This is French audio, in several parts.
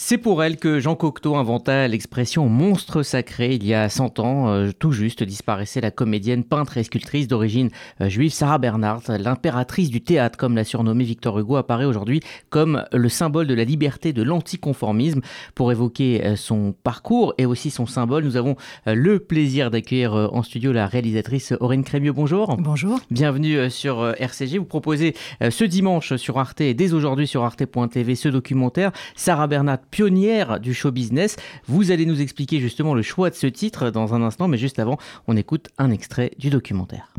C'est pour elle que Jean Cocteau inventa l'expression monstre sacré il y a 100 ans. Euh, tout juste disparaissait la comédienne, peintre et sculptrice d'origine euh, juive Sarah Bernhardt. L'impératrice du théâtre, comme l'a surnommée Victor Hugo, apparaît aujourd'hui comme le symbole de la liberté, de l'anticonformisme. Pour évoquer euh, son parcours et aussi son symbole, nous avons le plaisir d'accueillir en studio la réalisatrice Aurène Crémieux. Bonjour. Bonjour. Bienvenue sur RCG. Vous proposez ce dimanche sur Arte et dès aujourd'hui sur arte.tv ce documentaire. Sarah Bernhardt pionnière du show business. Vous allez nous expliquer justement le choix de ce titre dans un instant, mais juste avant, on écoute un extrait du documentaire.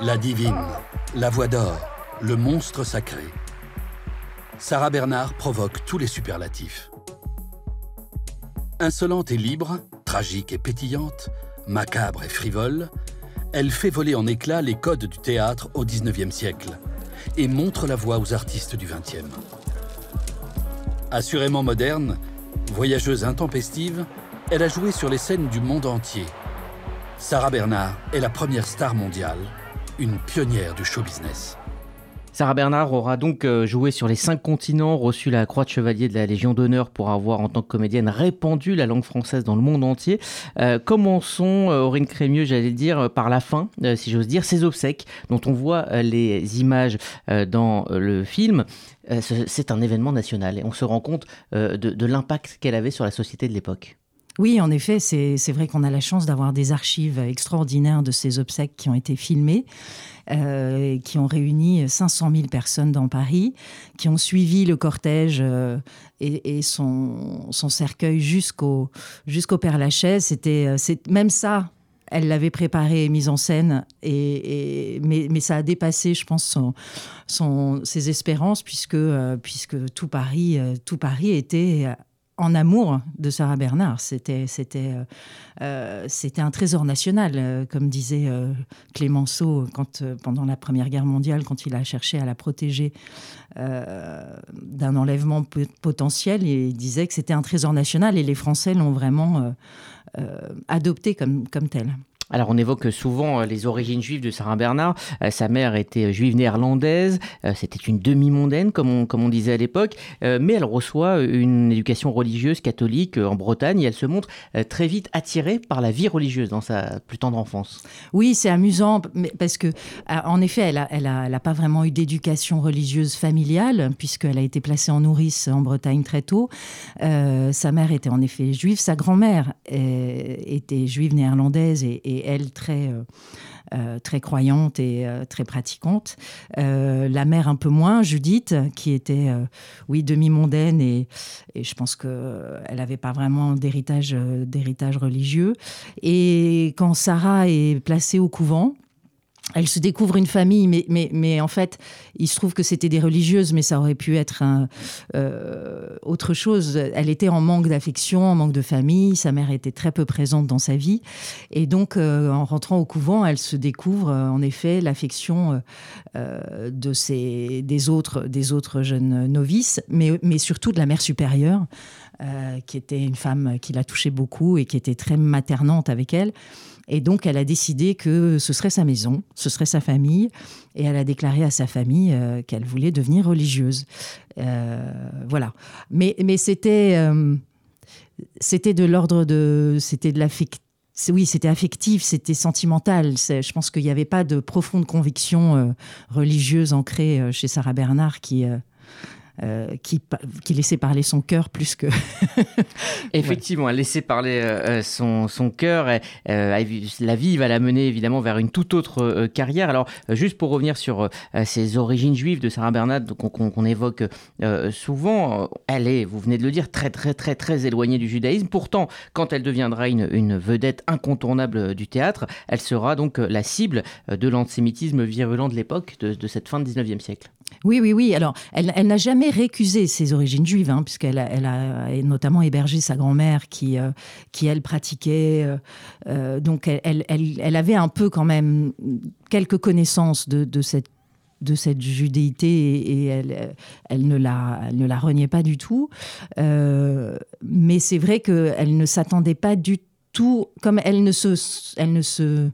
La divine, la voix d'or, le monstre sacré. Sarah Bernard provoque tous les superlatifs. Insolente et libre, tragique et pétillante, macabre et frivole, elle fait voler en éclats les codes du théâtre au XIXe siècle et montre la voie aux artistes du XXe. Assurément moderne, voyageuse intempestive, elle a joué sur les scènes du monde entier. Sarah Bernard est la première star mondiale, une pionnière du show business. Sarah Bernard aura donc euh, joué sur les cinq continents, reçu la Croix de Chevalier de la Légion d'honneur pour avoir, en tant que comédienne, répandu la langue française dans le monde entier. Euh, commençons, euh, Aurine Crémieux, j'allais dire, par la fin, si j'ose dire, ces obsèques dont on voit les images dans le film. C'est un événement national et on se rend compte de l'impact qu'elle avait sur la société de l'époque. Oui, en effet, c'est vrai qu'on a la chance d'avoir des archives extraordinaires de ces obsèques qui ont été filmées. Euh, qui ont réuni 500 000 personnes dans Paris, qui ont suivi le cortège euh, et, son, cercueil jusqu'au Père Lachaise. C'était euh, même ça. Elle l'avait préparé, mise en scène, et, mais, ça a dépassé, je pense, ses espérances, puisque, Paris, tout Paris était en amour de Sarah Bernard. Euh, euh, c'était un trésor national, euh, comme disait Clémenceau pendant la Première Guerre mondiale, quand il a cherché à la protéger d'un enlèvement potentiel. il disait que c'était un trésor national et les Français l'ont vraiment adopté comme tel. Alors on évoque souvent euh, les origines juives de Sarah Bernard. Euh, sa mère était euh, juive néerlandaise, c'était une demi-mondaine comme on, disait à l'époque, mais elle reçoit une éducation religieuse catholique en Bretagne et elle se montre très vite attirée par la vie religieuse dans sa plus tendre enfance. Oui, c'est amusant parce que en effet, elle n'a pas vraiment eu d'éducation religieuse familiale puisqu'elle a été placée en nourrice en Bretagne très tôt. sa mère était en effet juive, sa grand-mère était juive néerlandaise et elle très, euh, euh, très croyante et euh, très pratiquante. la mère un peu moins, Judith, qui était, oui, demi-mondaine et, et, je pense qu'elle n'avait pas vraiment d'héritage, d'héritage religieux. Et quand Sarah est placée au couvent, elle se découvre une famille, mais, mais, mais en fait, il se trouve que c'était des religieuses, mais ça aurait pu être un, euh, autre chose. Elle était en manque d'affection, en manque de famille. Sa mère était très peu présente dans sa vie. Et donc, euh, en rentrant au couvent, elle se découvre, euh, en effet, l'affection de ses, des, autres, des autres jeunes novices, mais, mais surtout de la mère supérieure, qui était une femme qui l'a touchée beaucoup et qui était très maternante avec elle. Et donc, elle a décidé que ce serait sa maison, ce serait sa famille, et elle a déclaré à sa famille euh, qu'elle voulait devenir religieuse. Euh, voilà. Mais, mais c'était, euh, c'était de l'ordre de, c'était de l'affect. Oui, c'était affectif, c'était sentimental. Je pense qu'il n'y avait pas de profonde conviction religieuse ancrée chez Sarah Bernard qui, euh, qui, laissait parler son cœur plus que... Effectivement, elle laissait parler euh, son, son cœur. la vie va la mener évidemment vers une toute autre euh, carrière. Alors, juste pour revenir sur ses origines juives de Sarah Bernard, qu'on évoque souvent, elle est, vous venez de le dire, très très très très éloignée du judaïsme. Pourtant, quand elle deviendra une, une vedette incontournable du théâtre, elle sera donc la cible de l'antisémitisme virulent de l'époque, de, de cette fin du 19e siècle. Oui, oui, oui. Alors, elle, elle n'a jamais récusé ses origines juives, hein, puisqu'elle a, elle a notamment hébergé sa grand-mère qui, euh, qui, elle, pratiquait. Euh, euh, donc, elle, elle, elle, avait un peu quand même quelques connaissances de, de cette de cette judéité et, elle, elle, ne la, ne la reniait pas du tout. mais c'est vrai qu'elle ne s'attendait pas du tout, comme elle ne se, elle ne se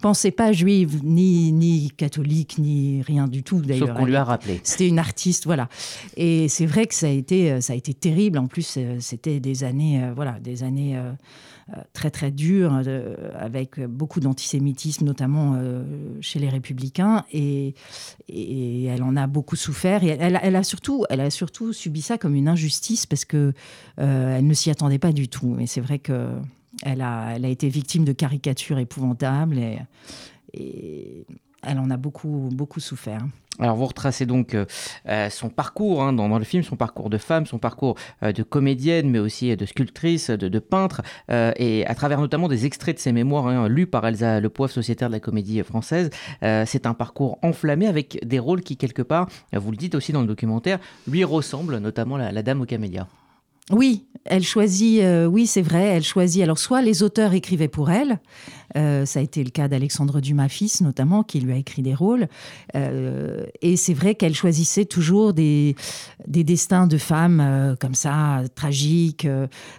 pensait pas juive, ni, ni catholique, ni rien du tout d'ailleurs. Sauf qu'on lui a rappelé. C'était une artiste, voilà. Et c'est vrai que ça a été, ça a été terrible. En plus, c'était des années, voilà, des années très très dures, avec beaucoup d'antisémitisme, notamment chez les républicains. Et, et, elle en a beaucoup souffert. Et elle, elle, a surtout, elle a surtout subi ça comme une injustice parce que elle ne s'y attendait pas du tout. Et c'est vrai que elle a, été victime de caricatures épouvantables et, elle en a beaucoup, beaucoup souffert. Alors vous retracez donc euh, euh, son parcours hein, dans, le film, son parcours de femme, son parcours euh, de comédienne, mais aussi de sculptrice, de, peintre, et à travers notamment des extraits de ses mémoires hein, lus par Elsa Le Poivre, sociétaire de la comédie française. c'est un parcours enflammé avec des rôles qui quelque part, vous le dites aussi dans le documentaire, lui ressemblent, notamment la, la Dame aux camélias. Oui, elle choisit, euh, oui c'est vrai, elle choisit, alors soit les auteurs écrivaient pour elle, euh, ça a été le cas d'Alexandre Dumas fils notamment, qui lui a écrit des rôles, euh, et c'est vrai qu'elle choisissait toujours des, des destins de femmes comme ça, tragiques,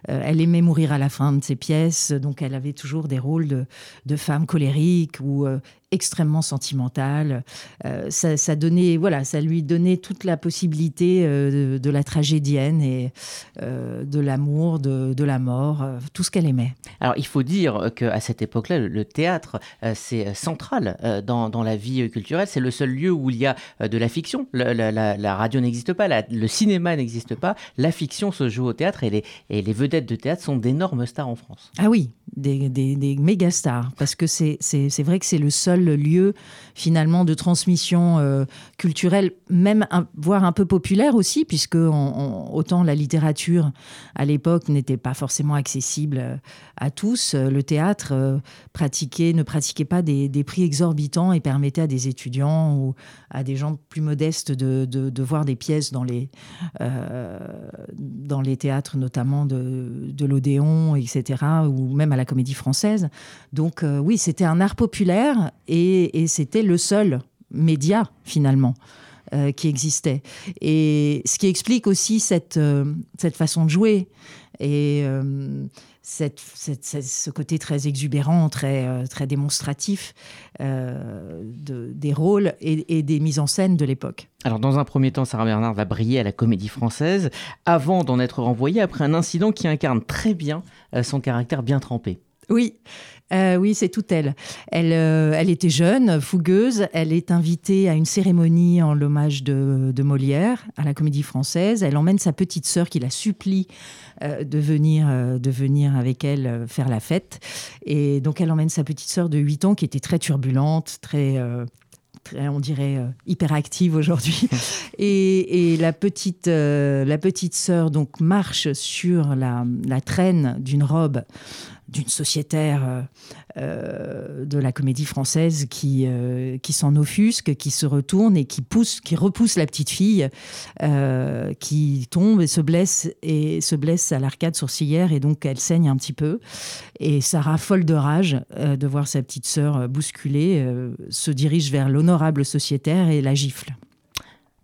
elle aimait mourir à la fin de ses pièces, donc elle avait toujours des rôles de, de femmes colériques ou extrêmement sentimentale. Euh, ça, donnait, voilà, ça lui donnait toute la possibilité euh, de, la tragédienne et euh, de l'amour, de, la mort, tout ce qu'elle aimait. Alors il faut dire qu'à cette époque-là, le, théâtre, c'est central dans, la vie culturelle. C'est le seul lieu où il y a de la fiction. La, radio n'existe pas, le cinéma n'existe pas. La fiction se joue au théâtre et les, et les vedettes de théâtre sont d'énormes stars en France. Ah oui, des, des méga stars, parce que c'est vrai que c'est le seul lieu finalement de transmission euh, culturelle, même voire un peu populaire aussi, puisque autant la littérature à l'époque n'était pas forcément accessible euh, à tous, euh, le théâtre pratiquait, ne pratiquait pas des, prix exorbitants et permettait à des étudiants ou à des gens plus modestes de, voir des pièces dans les, dans les théâtres, notamment de, de l'Odéon, etc., ou même à la Comédie Française. Donc oui, c'était un art populaire et, c'était le seul média finalement. Euh, qui existait. Et ce qui explique aussi cette, euh, cette façon de jouer et euh, cette, ce côté très exubérant, très, très démonstratif de, des rôles et, et, des mises en scène de l'époque. Alors dans un premier temps, Sarah Bernard va briller à la comédie française avant d'en être renvoyée après un incident qui incarne très bien son caractère bien trempé. Oui, euh, oui, c'est tout elle. Elle, euh, elle était jeune, fougueuse. Elle est invitée à une cérémonie en l'hommage de, Molière à la Comédie Française. Elle emmène sa petite sœur qui la supplie euh, de venir, de venir avec elle faire la fête. Et donc elle emmène sa petite sœur de 8 ans qui était très turbulente, très on dirait hyperactive aujourd'hui. et, la petite, la petite sœur donc marche sur la, la traîne d'une robe d'une sociétaire euh, euh, de la comédie française qui, euh, qui s'en offusque, qui se retourne et qui repousse la petite fille, qui tombe et se blesse et se blesse à l'arcade sourcilière et donc elle saigne un petit peu. Et Sarah, folle de rage de voir sa petite sœur bousculée, se dirige vers l'honorable sociétaire et la gifle.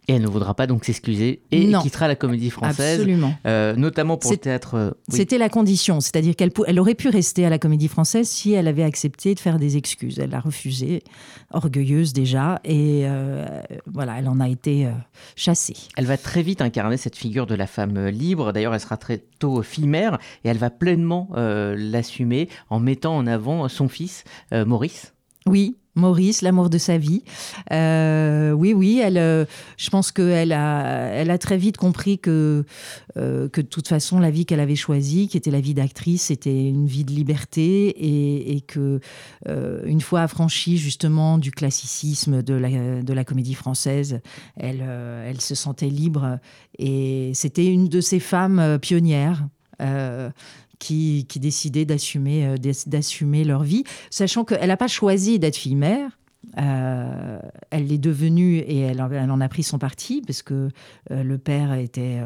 Et elle ne voudra pas donc s'excuser et quittera la comédie française. Absolument. Euh, notamment pour le théâtre. Euh, c'était la condition. C'est-à-dire qu'elle elle aurait pu rester à la comédie française si elle avait accepté de faire des excuses. Elle l'a refusé, orgueilleuse déjà. Et euh, voilà, elle en a été chassée. Elle va très vite incarner cette figure de la femme libre. D'ailleurs, elle sera très tôt fille-mère et elle va pleinement l'assumer en mettant en avant son fils, Maurice. Oui, Maurice, l'amour de sa vie. Euh, oui, oui, elle, euh, je pense qu'elle a, elle a très vite compris que, euh, que de toute façon, la vie qu'elle avait choisie, qui était la vie d'actrice, c'était une vie de liberté et, et que, une fois affranchie justement du classicisme de la, de la comédie française, elle, elle se sentait libre et c'était une de ces femmes pionnières qui, décidaient d'assumer, euh, d'assumer leur vie, sachant qu'elle n'a pas choisi d'être fille-mère. Euh, elle l'est devenue et elle, en a pris son parti parce que euh, le père était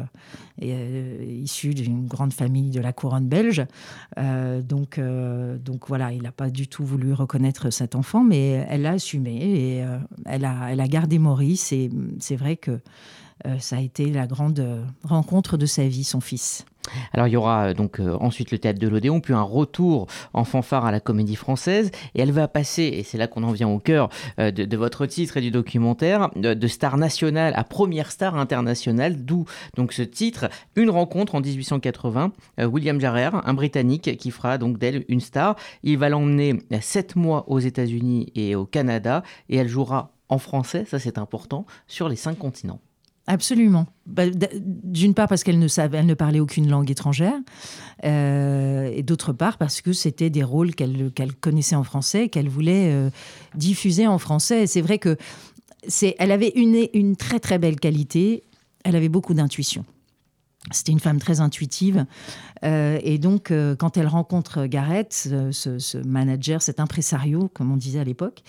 issu d'une grande famille de la couronne belge. donc, donc voilà, il n'a pas du tout voulu reconnaître cet enfant, mais elle l'a assumé et elle, a, elle a gardé Maurice. Et c'est vrai que ça a été la grande rencontre de sa vie, son fils. Alors il y aura euh, donc euh, ensuite le théâtre de l'Odéon, puis un retour en fanfare à la comédie française, et elle va passer, et c'est là qu'on en vient au cœur euh, de, votre titre et du documentaire, de, star nationale à première star internationale, d'où donc ce titre, une rencontre en 1880, William Jarrer, un Britannique qui fera donc d'elle une star. Il va l'emmener sept mois aux États-Unis et au Canada, et elle jouera en français, ça c'est important, sur les cinq continents. Absolument. Bah, d'une part parce qu'elle ne parlait aucune langue étrangère, euh, et d'autre part parce que c'était des rôles qu'elle connaissait en français, qu'elle voulait euh, diffuser en français. C'est vrai que c'est, elle avait une, très très belle qualité. Elle avait beaucoup d'intuition. C'était une femme très intuitive. Euh, et donc, quand elle rencontre Gareth, ce, ce, manager, cet impresario, comme on disait à l'époque,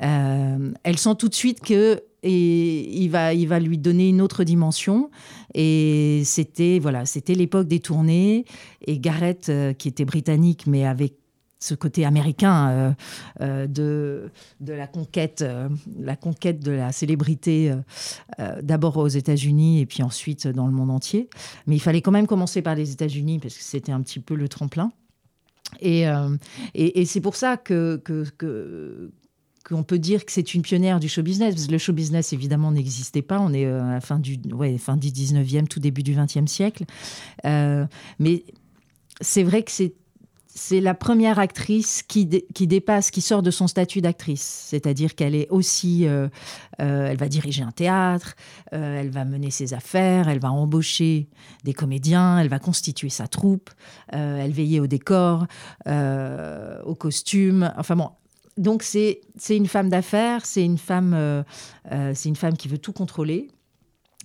elle sent tout de suite que et il va, il va lui donner une autre dimension. Et c'était voilà, c'était l'époque des tournées. Et Gareth, euh, qui était britannique, mais avec ce côté américain euh, euh, de, la conquête, la conquête de la célébrité, d'abord aux États-Unis et puis ensuite dans le monde entier. Mais il fallait quand même commencer par les États-Unis parce que c'était un petit peu le tremplin. Et, et, c'est pour ça que, qu'on peut dire que c'est une pionnière du show business, parce que le show business, évidemment, n'existait pas. On est euh, à la fin du, ouais, fin du 19e, tout début du 20e siècle. Euh, mais c'est vrai que c'est c'est la première actrice qui, qui, dépasse, qui sort de son statut d'actrice. C'est-à-dire qu'elle est aussi, euh, elle va diriger un théâtre, elle va mener ses affaires, elle va embaucher des comédiens, elle va constituer sa troupe, elle veillait au décor, au costume. Enfin bon, donc c'est une femme d'affaires, c'est une femme euh, euh, c'est une femme qui veut tout contrôler,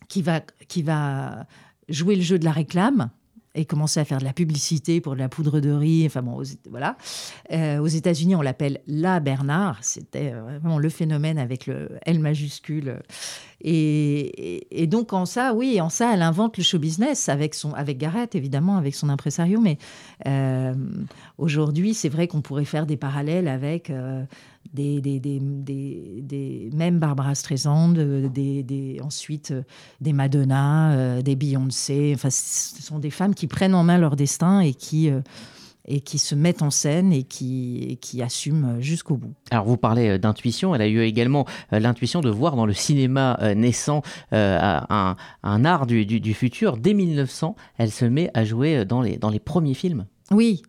qui va jouer le jeu de la réclame et commencer à faire de la publicité pour de la poudre de riz. Enfin bon, voilà. Euh, aux États-Unis, on l'appelle la Bernard. C'était vraiment le phénomène avec le L majuscule. Et, donc en ça, oui, en ça, elle invente le show business avec son, avec Garrett évidemment, avec son impresario. Mais euh, aujourd'hui, c'est vrai qu'on pourrait faire des parallèles avec euh, des, des, des, des, même Barbara Streisand, des, ensuite des Madonna, des Beyoncé. Enfin, ce sont des femmes qui prennent en main leur destin et qui et qui se met en scène et qui, qui assume jusqu'au bout. Alors vous parlez euh, d'intuition, elle a eu également euh, l'intuition de voir dans le cinéma euh, naissant un, un, art du, du, futur. Dès 1900, elle se met à jouer dans les, dans les premiers films. Oui,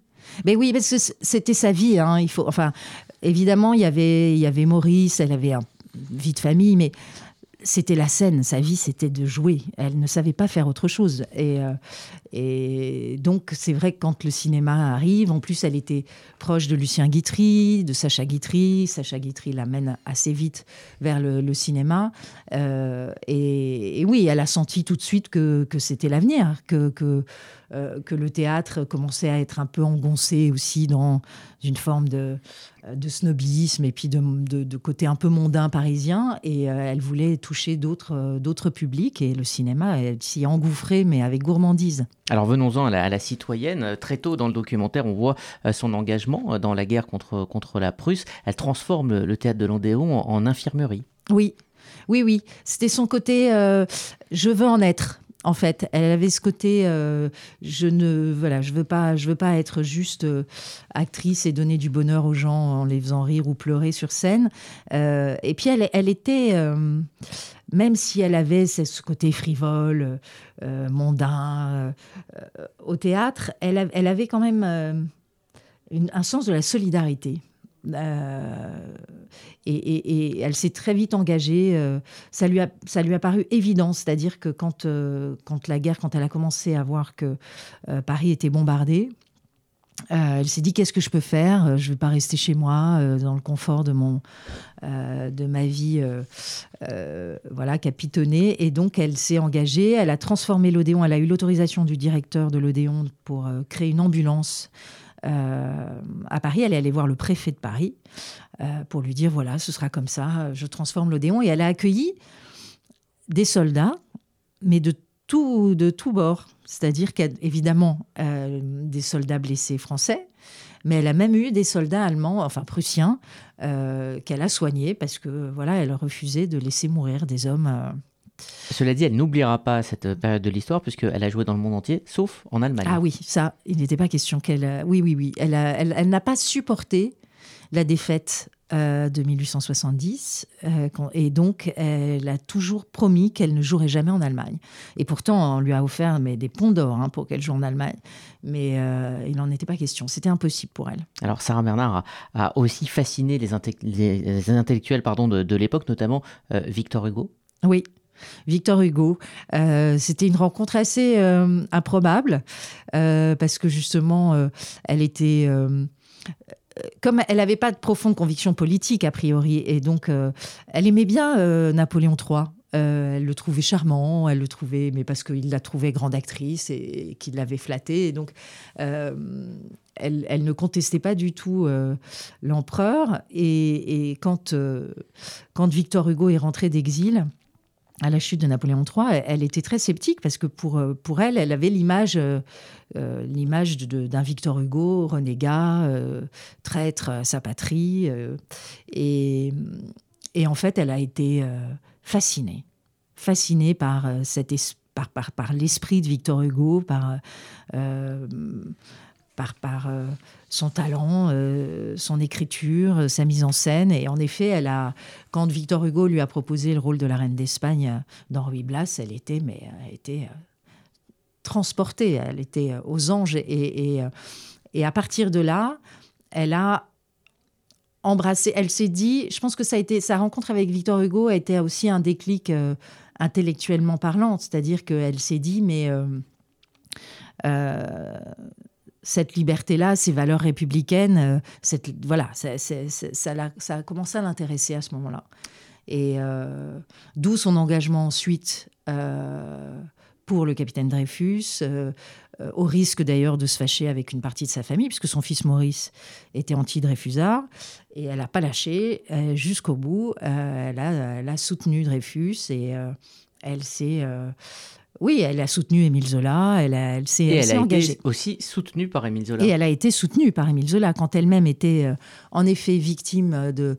mais oui, parce que c'était sa vie. Hein. Il faut, enfin, évidemment, il y avait, Maurice, elle avait une vie de famille, mais c'était la scène, sa vie c'était de jouer. Elle ne savait pas faire autre chose. Et, euh, et donc c'est vrai que quand le cinéma arrive, en plus elle était proche de Lucien Guitry, de Sacha Guitry. Sacha Guitry l'amène assez vite vers le, cinéma. Euh, et, oui, elle a senti tout de suite que, que c'était l'avenir, que, que euh, que le théâtre commençait à être un peu engoncé aussi dans une forme de, de snobisme et puis de, de, côté un peu mondain parisien. Et euh, elle voulait toucher d'autres euh, d'autres publics. Et le cinéma, elle s'y engouffrait, mais avec gourmandise. Alors venons-en à, la, citoyenne. Très tôt dans le documentaire, on voit son engagement dans la guerre contre, contre la Prusse. Elle transforme le théâtre de l'Andéon en, infirmerie. Oui, oui, oui. C'était son côté je veux en être en fait. Elle avait ce côté, euh, je ne, voilà, je veux pas, je veux pas être juste euh, actrice et donner du bonheur aux gens en les faisant rire ou pleurer sur scène. Euh, et puis elle, elle était, même si elle avait ce côté frivole, mondain au théâtre, elle, elle, avait quand même un sens de la solidarité. Euh, et, elle s'est très vite engagée. Euh, ça, lui a, ça lui a paru évident, c'est-à-dire que quand, euh, quand la guerre, quand elle a commencé à voir que Paris était bombardé, elle s'est dit qu'est-ce que je peux faire? Je ne vais pas rester chez moi dans le confort de mon de ma vie voilà capitonnée et donc elle s'est engagée. Elle a transformé l'Odéon. Elle a eu l'autorisation du directeur de l'Odéon pour créer une ambulance à Paris, elle est allée voir le préfet de Paris euh, pour lui dire voilà, ce sera comme ça, je transforme l'Odéon. Et elle a accueilli des soldats, mais de tout, de tout bord. C'est-à-dire qu'évidemment, euh, des soldats blessés français, mais elle a même eu des soldats allemands, enfin prussiens, qu'elle a soignés parce que voilà, elle refusait de laisser mourir des hommes Cela dit, elle n'oubliera pas cette période de l'histoire puisqu'elle a joué dans le monde entier, sauf en Allemagne. Ah oui, ça, il n'était pas question qu'elle... Oui, oui, oui. Elle, elle n'a pas supporté la défaite euh, de 1870. Euh, et donc, elle a toujours promis qu'elle ne jouerait jamais en Allemagne. Et pourtant, on lui a offert mais, des ponts d'or hein, pour qu'elle joue en Allemagne. Mais euh, il n'en était pas question. C'était impossible pour elle. Alors, Sarah Bernard a, aussi fasciné les, intellectuels pardon, de, l'époque, notamment Victor Hugo. Oui, Victor Hugo. C'était une rencontre assez improbable parce que justement, elle était comme elle n'avait pas de profonde conviction politique a priori, et donc euh, elle aimait bien euh, Napoléon III. Euh, elle le trouvait charmant, elle le trouvait, mais parce qu'il la trouvait grande actrice et, qu'il l'avait flattée. Et donc, elle, ne contestait pas du tout l'empereur. Et, quand, quand Victor Hugo est rentré d'exil, à la chute de Napoléon III, elle était très sceptique parce que pour, euh, pour elle, elle avait l'image euh, euh, l'image d'un Victor Hugo renégat, traître à sa patrie. et, et, en fait, elle a été fascinée, fascinée par, par, par, par l'esprit de Victor Hugo, par par, par euh, son talent, euh, son écriture, euh, sa mise en scène. Et en effet, elle a, quand Victor Hugo lui a proposé le rôle de la reine d'Espagne dans Ruy Blas, elle était, mais elle était transportée, elle était aux anges. Et, et, à partir de là, elle a embrassé, elle s'est dit, je pense que ça a été, sa rencontre avec Victor Hugo a été aussi un déclic intellectuellement parlant, c'est-à-dire qu'elle s'est dit, mais cette liberté-là, ces valeurs républicaines, euh, cette, voilà, ça, a, commencé à l'intéresser à ce moment-là. Et euh, d'où son engagement ensuite euh, pour le capitaine Dreyfus, au risque d'ailleurs de se fâcher avec une partie de sa famille, puisque son fils Maurice était anti-Dreyfusard. Et elle n'a pas lâché jusqu'au bout. elle, a, soutenu Dreyfus et elle s'est oui, elle a soutenu Émile Zola, elle, elle s'est elle engagée. Été aussi soutenue par Émile Zola. Et elle a été soutenue par Émile Zola quand elle-même était euh, en effet victime de,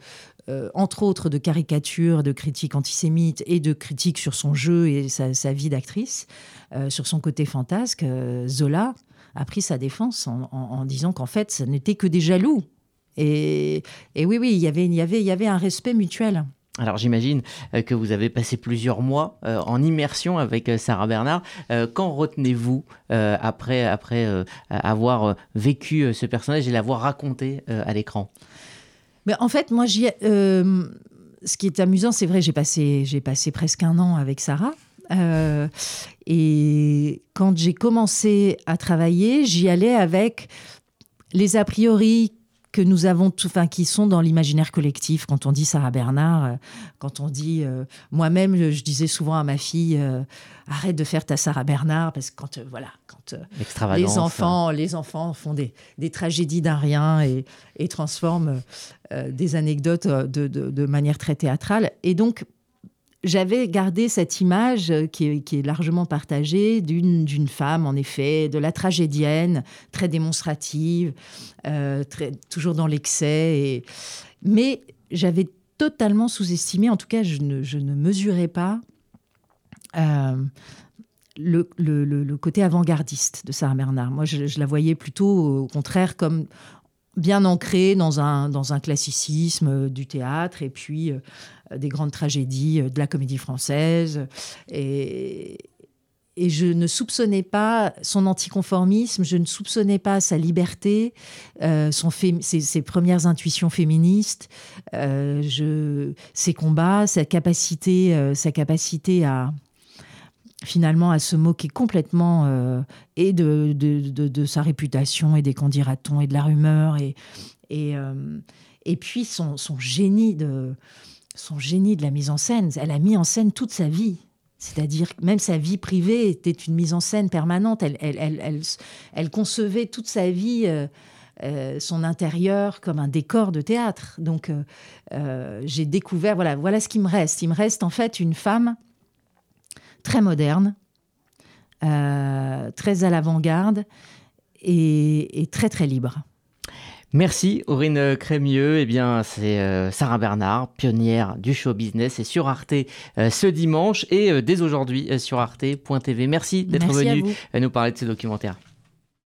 euh, entre autres, de caricatures, de critiques antisémites et de critiques sur son jeu et sa, vie d'actrice, euh, sur son côté fantasque. Zola a pris sa défense en, disant qu'en fait, ce n'était que des jaloux. Et, et oui, oui, il y avait, il y avait, il y avait un respect mutuel. Alors j'imagine euh, que vous avez passé plusieurs mois euh, en immersion avec euh, Sarah Bernard. Qu'en retenez-vous après, après avoir vécu ce personnage et l'avoir raconté à l'écran? Mais En fait, moi, ce qui est amusant, c'est vrai, j'ai passé, j'ai passé presque un an avec Sarah. et quand j'ai commencé à travailler, j'y allais avec les a priori que nous avons, tout, enfin, qui sont dans l'imaginaire collectif. Quand on dit Sarah Bernard, euh, quand on dit, euh, moi-même, je disais souvent à ma fille, euh, arrête de faire ta Sarah Bernard, parce que quand, voilà, quand les enfants, les enfants font des, des tragédies d'un rien et, et transforment des anecdotes de, de, de manière très théâtrale. Et donc, j'avais gardé cette image qui est, largement partagée d'une femme, en effet, de la tragédienne, très démonstrative, euh, toujours dans l'excès. Mais j'avais totalement sous-estimé, en tout cas, je ne, mesurais pas euh, le, côté avant-gardiste de Sarah Bernard. Moi, je, la voyais plutôt, au contraire, comme bien ancrée dans un, dans un classicisme du théâtre et puis euh, des grandes tragédies de la comédie française. Et, et je ne soupçonnais pas son anticonformisme, je ne soupçonnais pas sa liberté, euh, son ses, premières intuitions féministes, euh, je, ses combats, sa capacité, sa capacité à, finalement à se moquer complètement euh, et de, de, sa réputation et des candidatons et de la rumeur et, et, euh, et puis son, son, génie de, son génie de la mise en scène. Elle a mis en scène toute sa vie. C'est-à-dire même sa vie privée était une mise en scène permanente. Elle, elle, elle, elle, concevait toute sa vie, euh, son intérieur, comme un décor de théâtre. Donc j'ai découvert, voilà, voilà ce qui me reste. Il me reste en fait une femme très moderne, euh, très à l'avant-garde et, très très libre. Merci Aurine Crémieux. Eh bien, c'est euh, Sarah Bernard, pionnière du show business, et sur Arte euh, ce dimanche et euh, dès aujourd'hui sur arte.tv. Merci d'être venu nous parler de ce documentaire.